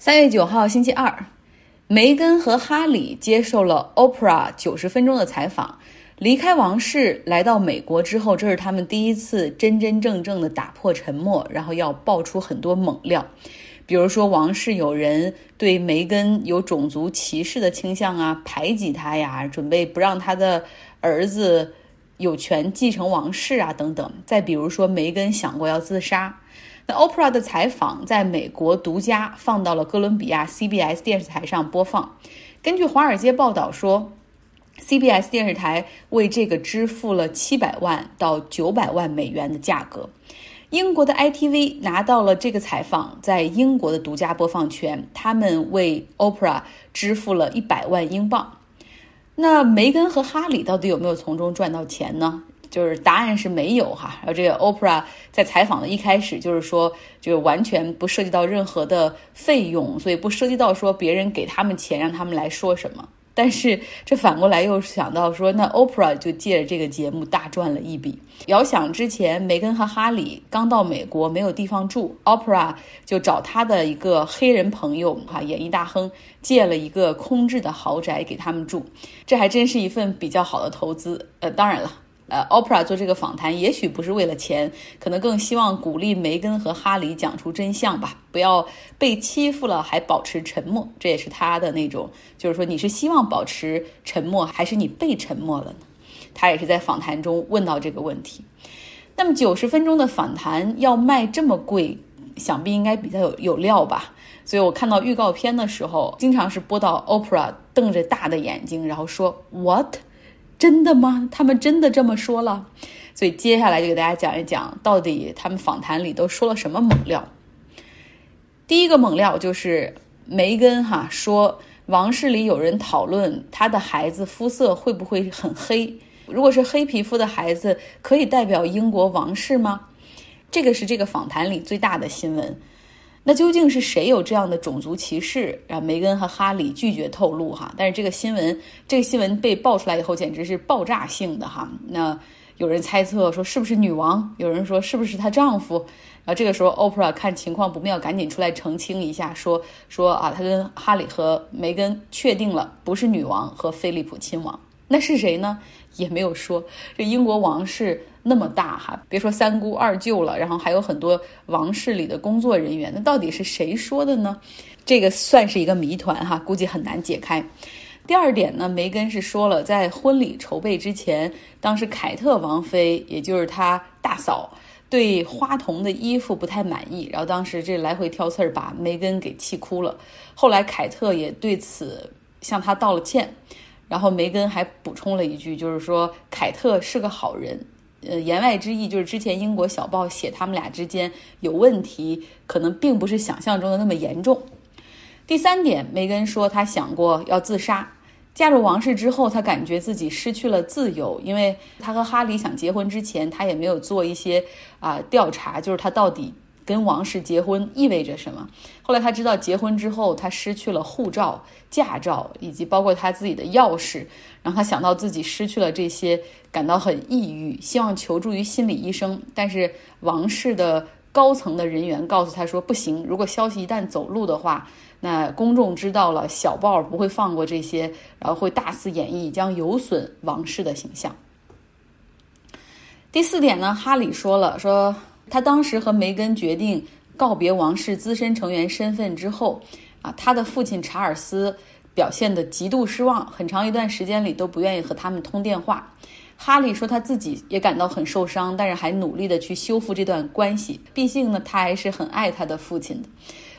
三月九号，星期二，梅根和哈里接受了 Oprah 九十分钟的采访。离开王室来到美国之后，这是他们第一次真真正正的打破沉默，然后要爆出很多猛料，比如说王室有人对梅根有种族歧视的倾向啊，排挤他呀，准备不让他的儿子有权继承王室啊，等等。再比如说，梅根想过要自杀。那 Oprah 的采访在美国独家放到了哥伦比亚 CBS 电视台上播放。根据华尔街报道说。CBS 电视台为这个支付了七百万到九百万美元的价格。英国的 ITV 拿到了这个采访在英国的独家播放权，他们为 Oprah 支付了一百万英镑。那梅根和哈里到底有没有从中赚到钱呢？就是答案是没有哈。然后这个 Oprah 在采访的一开始就是说，就完全不涉及到任何的费用，所以不涉及到说别人给他们钱让他们来说什么。但是这反过来又想到说，那 Oprah 就借着这个节目大赚了一笔。遥想之前，梅根和哈里刚到美国没有地方住，Opera 就找他的一个黑人朋友哈，演艺大亨借了一个空置的豪宅给他们住，这还真是一份比较好的投资。呃，当然了。呃，Opera 做这个访谈，也许不是为了钱，可能更希望鼓励梅根和哈里讲出真相吧，不要被欺负了还保持沉默。这也是他的那种，就是说你是希望保持沉默，还是你被沉默了呢？他也是在访谈中问到这个问题。那么九十分钟的访谈要卖这么贵，想必应该比较有有料吧？所以我看到预告片的时候，经常是播到 Opera 瞪着大的眼睛，然后说 What？真的吗？他们真的这么说了，所以接下来就给大家讲一讲，到底他们访谈里都说了什么猛料。第一个猛料就是梅根哈说，王室里有人讨论他的孩子肤色会不会很黑，如果是黑皮肤的孩子，可以代表英国王室吗？这个是这个访谈里最大的新闻。那究竟是谁有这样的种族歧视？啊，梅根和哈里拒绝透露哈。但是这个新闻，这个新闻被爆出来以后，简直是爆炸性的哈。那有人猜测说是不是女王？有人说是不是她丈夫？然后这个时候，Oprah 看情况不妙，赶紧出来澄清一下，说说啊，他跟哈里和梅根确定了，不是女王和菲利普亲王。那是谁呢？也没有说。这英国王室那么大哈，别说三姑二舅了，然后还有很多王室里的工作人员，那到底是谁说的呢？这个算是一个谜团哈，估计很难解开。第二点呢，梅根是说了，在婚礼筹备之前，当时凯特王妃，也就是她大嫂，对花童的衣服不太满意，然后当时这来回挑刺儿，把梅根给气哭了。后来凯特也对此向她道了歉。然后梅根还补充了一句，就是说凯特是个好人，呃，言外之意就是之前英国小报写他们俩之间有问题，可能并不是想象中的那么严重。第三点，梅根说她想过要自杀，嫁入王室之后，她感觉自己失去了自由，因为她和哈里想结婚之前，她也没有做一些啊调查，就是她到底。跟王室结婚意味着什么？后来他知道结婚之后，他失去了护照、驾照，以及包括他自己的钥匙。然后他想到自己失去了这些，感到很抑郁，希望求助于心理医生。但是王室的高层的人员告诉他说：“不行，如果消息一旦走路的话，那公众知道了，小报不会放过这些，然后会大肆演绎，将有损王室的形象。”第四点呢，哈里说了说。他当时和梅根决定告别王室资深成员身份之后，啊，他的父亲查尔斯表现得极度失望，很长一段时间里都不愿意和他们通电话。哈利说他自己也感到很受伤，但是还努力的去修复这段关系，毕竟呢，他还是很爱他的父亲的。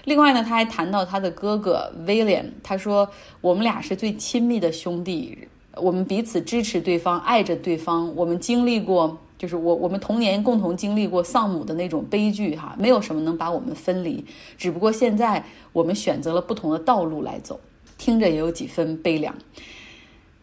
另外呢，他还谈到他的哥哥威廉，他说我们俩是最亲密的兄弟，我们彼此支持对方，爱着对方，我们经历过。就是我，我们童年共同经历过丧母的那种悲剧，哈，没有什么能把我们分离，只不过现在我们选择了不同的道路来走，听着也有几分悲凉。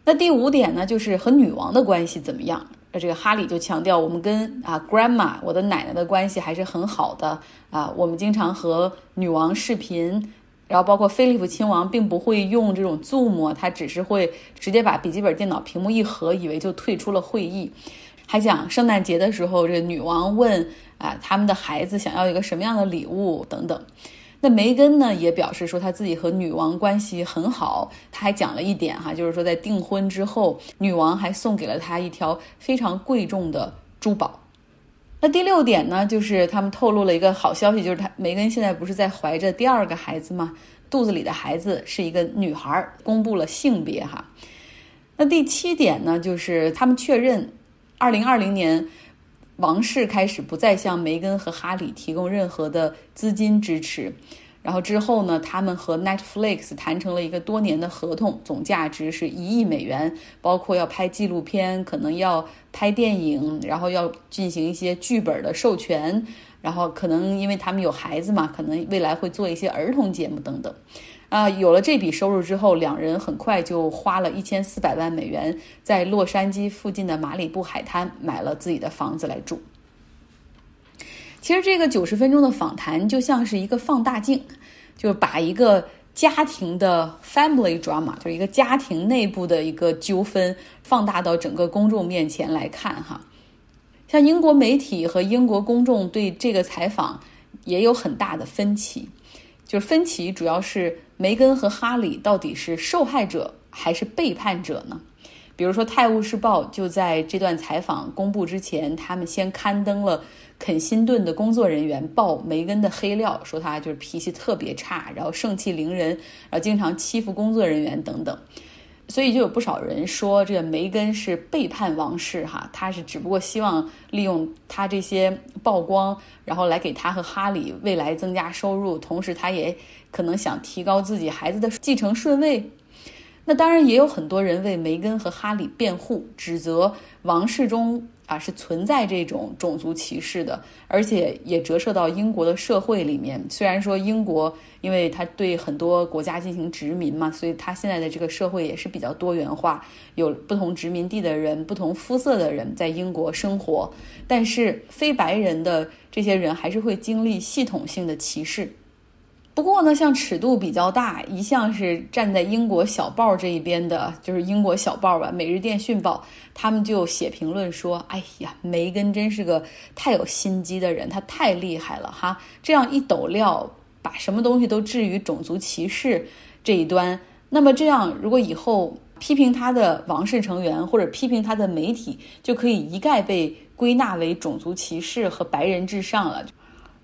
那第五点呢，就是和女王的关系怎么样？那这个哈里就强调，我们跟啊 grandma 我的奶奶的关系还是很好的啊，我们经常和女王视频，然后包括菲利普亲王并不会用这种 Zoom，他只是会直接把笔记本电脑屏幕一合，以为就退出了会议。还讲圣诞节的时候，这女王问啊，他们的孩子想要一个什么样的礼物等等。那梅根呢也表示说，她自己和女王关系很好。她还讲了一点哈，就是说在订婚之后，女王还送给了她一条非常贵重的珠宝。那第六点呢，就是他们透露了一个好消息，就是他梅根现在不是在怀着第二个孩子吗？肚子里的孩子是一个女孩，公布了性别哈。那第七点呢，就是他们确认，二零二零年。王室开始不再向梅根和哈里提供任何的资金支持，然后之后呢，他们和 Netflix 谈成了一个多年的合同，总价值是一亿美元，包括要拍纪录片，可能要拍电影，然后要进行一些剧本的授权，然后可能因为他们有孩子嘛，可能未来会做一些儿童节目等等。啊，有了这笔收入之后，两人很快就花了一千四百万美元，在洛杉矶附近的马里布海滩买了自己的房子来住。其实这个九十分钟的访谈就像是一个放大镜，就是把一个家庭的 family drama，就是一个家庭内部的一个纠纷，放大到整个公众面前来看哈。像英国媒体和英国公众对这个采访也有很大的分歧。就是分歧主要是梅根和哈里到底是受害者还是背叛者呢？比如说《泰晤士报》就在这段采访公布之前，他们先刊登了肯辛顿的工作人员爆梅根的黑料，说他就是脾气特别差，然后盛气凌人，然后经常欺负工作人员等等。所以就有不少人说，这个梅根是背叛王室哈，他是只不过希望利用他这些曝光，然后来给他和哈里未来增加收入，同时他也可能想提高自己孩子的继承顺位。那当然也有很多人为梅根和哈里辩护，指责王室中。啊，是存在这种种族歧视的，而且也折射到英国的社会里面。虽然说英国，因为它对很多国家进行殖民嘛，所以它现在的这个社会也是比较多元化，有不同殖民地的人、不同肤色的人在英国生活。但是非白人的这些人还是会经历系统性的歧视。不过呢，像尺度比较大，一向是站在英国小报这一边的，就是英国小报吧，《每日电讯报》，他们就写评论说：“哎呀，梅根真是个太有心机的人，他太厉害了哈！这样一抖料，把什么东西都置于种族歧视这一端。那么这样，如果以后批评他的王室成员或者批评他的媒体，就可以一概被归纳为种族歧视和白人至上了。”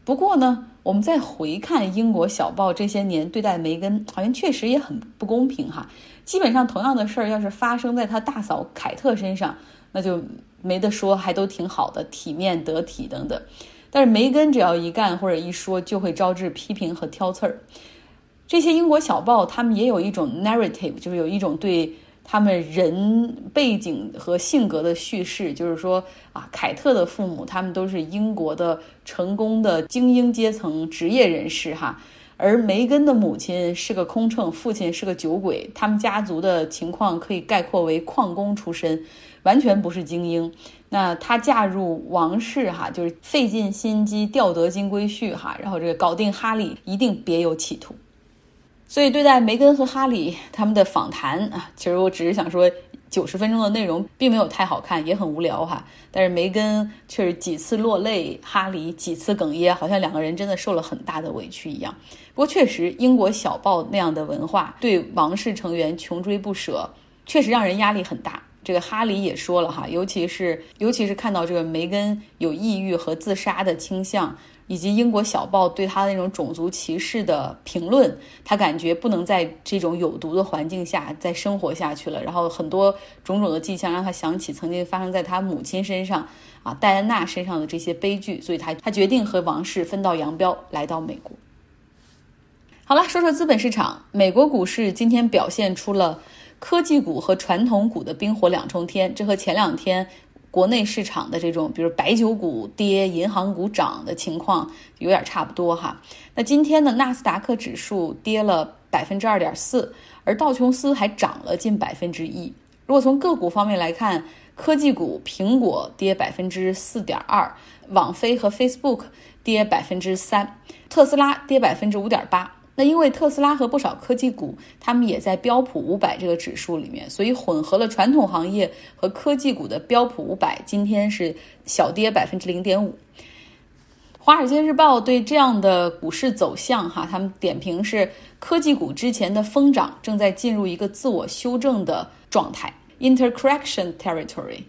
不过呢，我们再回看英国小报这些年对待梅根，好像确实也很不公平哈。基本上同样的事儿，要是发生在他大嫂凯特身上，那就没得说，还都挺好的，体面得体等等。但是梅根只要一干或者一说，就会招致批评和挑刺儿。这些英国小报他们也有一种 narrative，就是有一种对。他们人背景和性格的叙事，就是说啊，凯特的父母他们都是英国的成功的精英阶层职业人士哈，而梅根的母亲是个空乘，父亲是个酒鬼，他们家族的情况可以概括为矿工出身，完全不是精英。那她嫁入王室哈，就是费尽心机钓得金龟婿哈，然后这个搞定哈利一定别有企图。所以，对待梅根和哈里他们的访谈啊，其实我只是想说，九十分钟的内容并没有太好看，也很无聊哈。但是梅根却是几次落泪，哈里几次哽咽，好像两个人真的受了很大的委屈一样。不过，确实英国小报那样的文化对王室成员穷追不舍，确实让人压力很大。这个哈里也说了哈，尤其是尤其是看到这个梅根有抑郁和自杀的倾向。以及英国小报对他的那种种族歧视的评论，他感觉不能在这种有毒的环境下再生活下去了。然后很多种种的迹象让他想起曾经发生在他母亲身上啊，戴安娜身上的这些悲剧，所以他他决定和王室分道扬镳，来到美国。好了，说说资本市场，美国股市今天表现出了科技股和传统股的冰火两重天，这和前两天。国内市场的这种，比如白酒股跌、银行股涨的情况，有点差不多哈。那今天的纳斯达克指数跌了百分之二点四，而道琼斯还涨了近百分之一。如果从个股方面来看，科技股苹果跌百分之四点二，网飞和 Facebook 跌百分之三，特斯拉跌百分之五点八。那因为特斯拉和不少科技股，他们也在标普五百这个指数里面，所以混合了传统行业和科技股的标普五百今天是小跌百分之零点五。华尔街日报对这样的股市走向，哈，他们点评是科技股之前的疯涨正在进入一个自我修正的状态 （intercorrection territory）。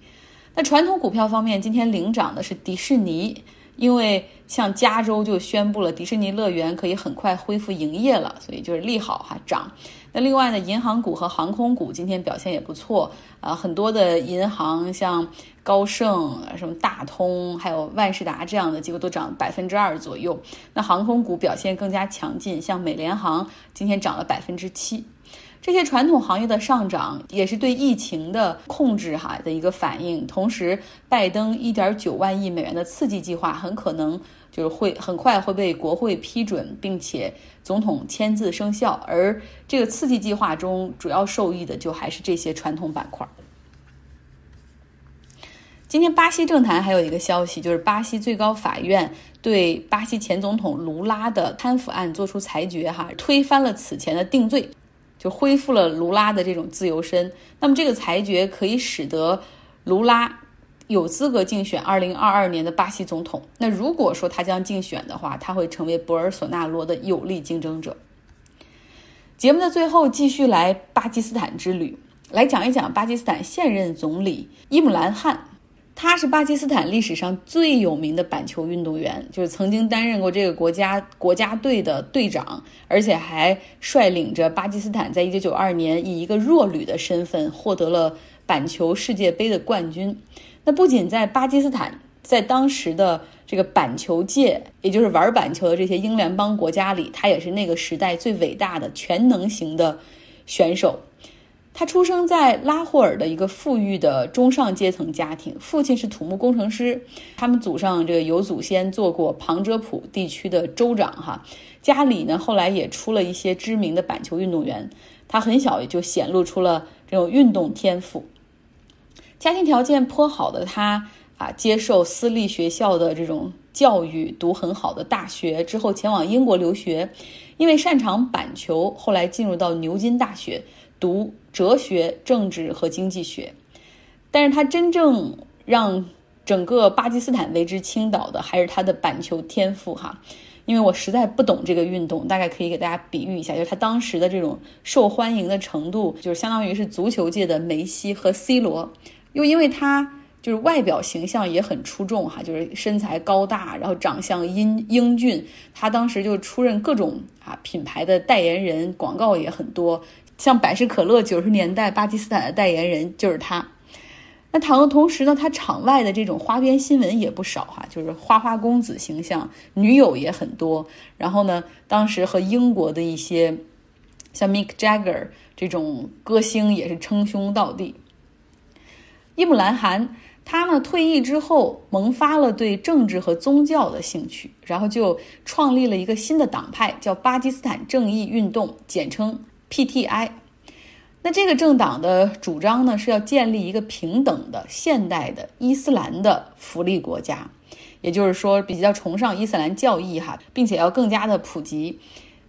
那传统股票方面，今天领涨的是迪士尼，因为像加州就宣布了迪士尼乐园可以很快恢复营业了，所以就是利好哈涨。那另外呢，银行股和航空股今天表现也不错啊，很多的银行像高盛、什么大通，还有万事达这样的，几乎都涨百分之二左右。那航空股表现更加强劲，像美联航今天涨了百分之七。这些传统行业的上涨也是对疫情的控制哈的一个反应。同时，拜登一点九万亿美元的刺激计划很可能。就是会很快会被国会批准，并且总统签字生效。而这个刺激计划中主要受益的就还是这些传统板块。今天巴西政坛还有一个消息，就是巴西最高法院对巴西前总统卢拉的贪腐案作出裁决，哈，推翻了此前的定罪，就恢复了卢拉的这种自由身。那么这个裁决可以使得卢拉。有资格竞选二零二二年的巴西总统。那如果说他将竞选的话，他会成为博尔索纳罗的有力竞争者。节目的最后，继续来巴基斯坦之旅，来讲一讲巴基斯坦现任总理伊姆兰汗。他是巴基斯坦历史上最有名的板球运动员，就是曾经担任过这个国家国家队的队长，而且还率领着巴基斯坦在一九九二年以一个弱旅的身份获得了板球世界杯的冠军。那不仅在巴基斯坦，在当时的这个板球界，也就是玩板球的这些英联邦国家里，他也是那个时代最伟大的全能型的选手。他出生在拉霍尔的一个富裕的中上阶层家庭，父亲是土木工程师，他们祖上这个有祖先做过旁遮普地区的州长哈。家里呢后来也出了一些知名的板球运动员，他很小也就显露出了这种运动天赋。家庭条件颇好的他啊，接受私立学校的这种教育，读很好的大学之后，前往英国留学。因为擅长板球，后来进入到牛津大学读哲学、政治和经济学。但是他真正让整个巴基斯坦为之倾倒的，还是他的板球天赋哈。因为我实在不懂这个运动，大概可以给大家比喻一下，就是他当时的这种受欢迎的程度，就是相当于是足球界的梅西和 C 罗。又因为他就是外表形象也很出众哈，就是身材高大，然后长相英英俊，他当时就出任各种啊品牌的代言人，广告也很多，像百事可乐九十年代巴基斯坦的代言人就是他。那倘若同时呢，他场外的这种花边新闻也不少哈，就是花花公子形象，女友也很多。然后呢，当时和英国的一些像 Mick Jagger 这种歌星也是称兄道弟。伊姆兰汗，他呢退役之后萌发了对政治和宗教的兴趣，然后就创立了一个新的党派，叫巴基斯坦正义运动，简称 PTI。那这个政党的主张呢，是要建立一个平等的现代的伊斯兰的福利国家，也就是说比较崇尚伊斯兰教义哈，并且要更加的普及。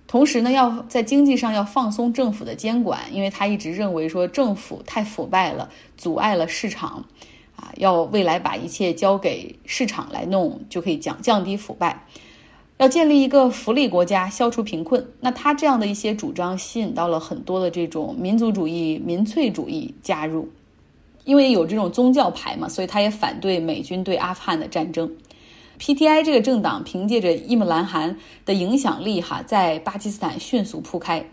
同时呢，要在经济上要放松政府的监管，因为他一直认为说政府太腐败了，阻碍了市场，啊，要未来把一切交给市场来弄，就可以降降低腐败。要建立一个福利国家，消除贫困。那他这样的一些主张，吸引到了很多的这种民族主义、民粹主义加入，因为有这种宗教牌嘛，所以他也反对美军对阿富汗的战争。PTI 这个政党凭借着伊姆兰汗的影响力，哈，在巴基斯坦迅速铺开。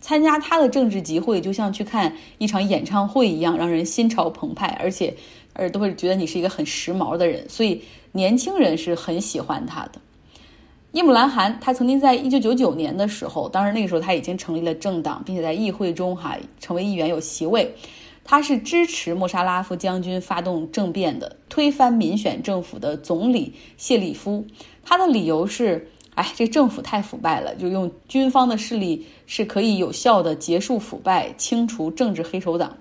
参加他的政治集会，就像去看一场演唱会一样，让人心潮澎湃，而且，而都会觉得你是一个很时髦的人，所以年轻人是很喜欢他的。伊姆兰汗他曾经在一九九九年的时候，当然那个时候他已经成立了政党，并且在议会中哈成为议员有席位。他是支持莫沙拉夫将军发动政变的，推翻民选政府的总理谢里夫。他的理由是：哎，这政府太腐败了，就用军方的势力是可以有效的结束腐败、清除政治黑手党。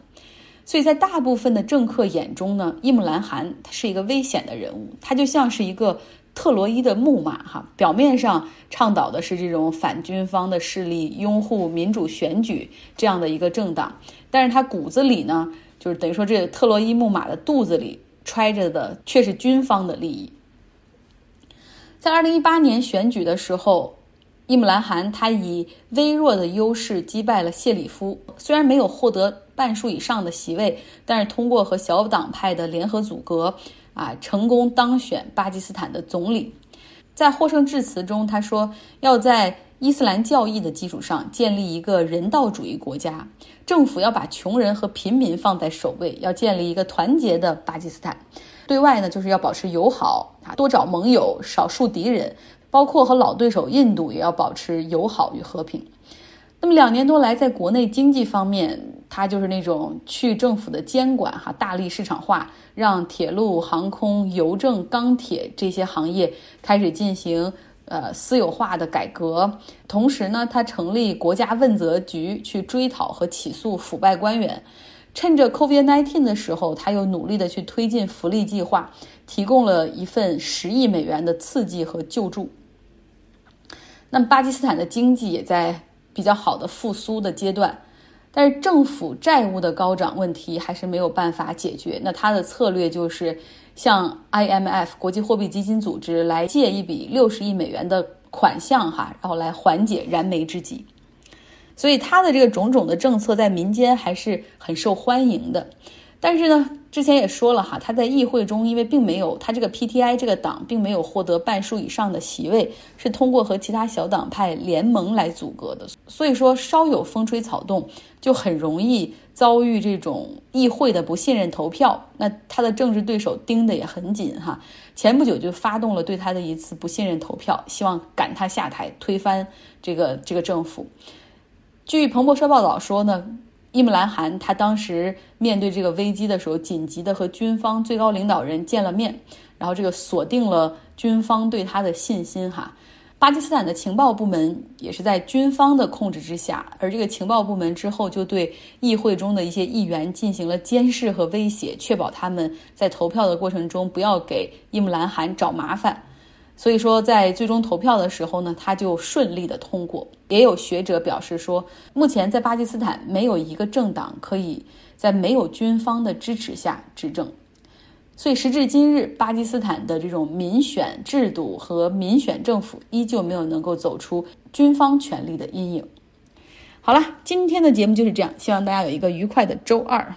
所以在大部分的政客眼中呢，伊姆兰汗他是一个危险的人物，他就像是一个。特洛伊的木马，哈，表面上倡导的是这种反军方的势力，拥护民主选举这样的一个政党，但是他骨子里呢，就是等于说这特洛伊木马的肚子里揣着的却是军方的利益。在二零一八年选举的时候，伊姆兰汗他以微弱的优势击败了谢里夫，虽然没有获得半数以上的席位，但是通过和小党派的联合阻隔，啊，成功当选巴基斯坦的总理。在获胜致辞中，他说要在伊斯兰教义的基础上建立一个人道主义国家，政府要把穷人和平民放在首位，要建立一个团结的巴基斯坦。对外呢，就是要保持友好啊，多找盟友，少树敌人，包括和老对手印度也要保持友好与和平。那么两年多来，在国内经济方面，他就是那种去政府的监管，哈，大力市场化，让铁路、航空、邮政、钢铁这些行业开始进行呃私有化的改革。同时呢，他成立国家问责局，去追讨和起诉腐败官员。趁着 COVID-19 的时候，他又努力的去推进福利计划，提供了一份十亿美元的刺激和救助。那么，巴基斯坦的经济也在。比较好的复苏的阶段，但是政府债务的高涨问题还是没有办法解决。那他的策略就是向 IMF 国际货币基金组织来借一笔六十亿美元的款项，哈，然后来缓解燃眉之急。所以他的这个种种的政策在民间还是很受欢迎的。但是呢，之前也说了哈，他在议会中因为并没有他这个 PTI 这个党并没有获得半数以上的席位，是通过和其他小党派联盟来阻隔的。所以说，稍有风吹草动，就很容易遭遇这种议会的不信任投票。那他的政治对手盯得也很紧哈，前不久就发动了对他的一次不信任投票，希望赶他下台，推翻这个这个政府。据彭博社报道说呢。伊姆兰汗他当时面对这个危机的时候，紧急的和军方最高领导人见了面，然后这个锁定了军方对他的信心哈。巴基斯坦的情报部门也是在军方的控制之下，而这个情报部门之后就对议会中的一些议员进行了监视和威胁，确保他们在投票的过程中不要给伊姆兰汗找麻烦。所以说，在最终投票的时候呢，他就顺利的通过。也有学者表示说，目前在巴基斯坦没有一个政党可以在没有军方的支持下执政。所以时至今日，巴基斯坦的这种民选制度和民选政府依旧没有能够走出军方权力的阴影。好了，今天的节目就是这样，希望大家有一个愉快的周二。